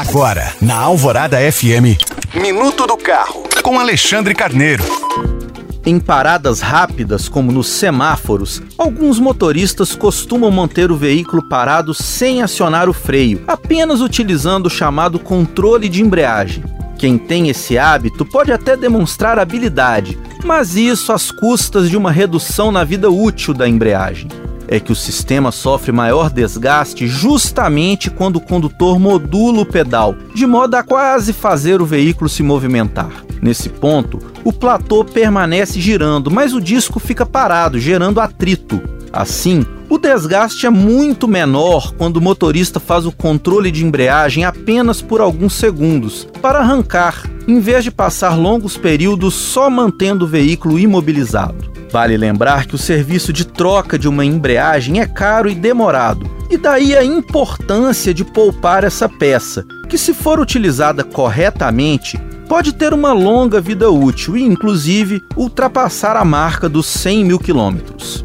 Agora, na Alvorada FM, Minuto do Carro, com Alexandre Carneiro. Em paradas rápidas, como nos semáforos, alguns motoristas costumam manter o veículo parado sem acionar o freio, apenas utilizando o chamado controle de embreagem. Quem tem esse hábito pode até demonstrar habilidade, mas isso às custas de uma redução na vida útil da embreagem é que o sistema sofre maior desgaste justamente quando o condutor modula o pedal, de modo a quase fazer o veículo se movimentar. Nesse ponto, o platô permanece girando, mas o disco fica parado, gerando atrito. Assim, o desgaste é muito menor quando o motorista faz o controle de embreagem apenas por alguns segundos, para arrancar, em vez de passar longos períodos só mantendo o veículo imobilizado. Vale lembrar que o serviço de troca de uma embreagem é caro e demorado, e daí a importância de poupar essa peça, que, se for utilizada corretamente, pode ter uma longa vida útil e, inclusive, ultrapassar a marca dos 100 mil quilômetros.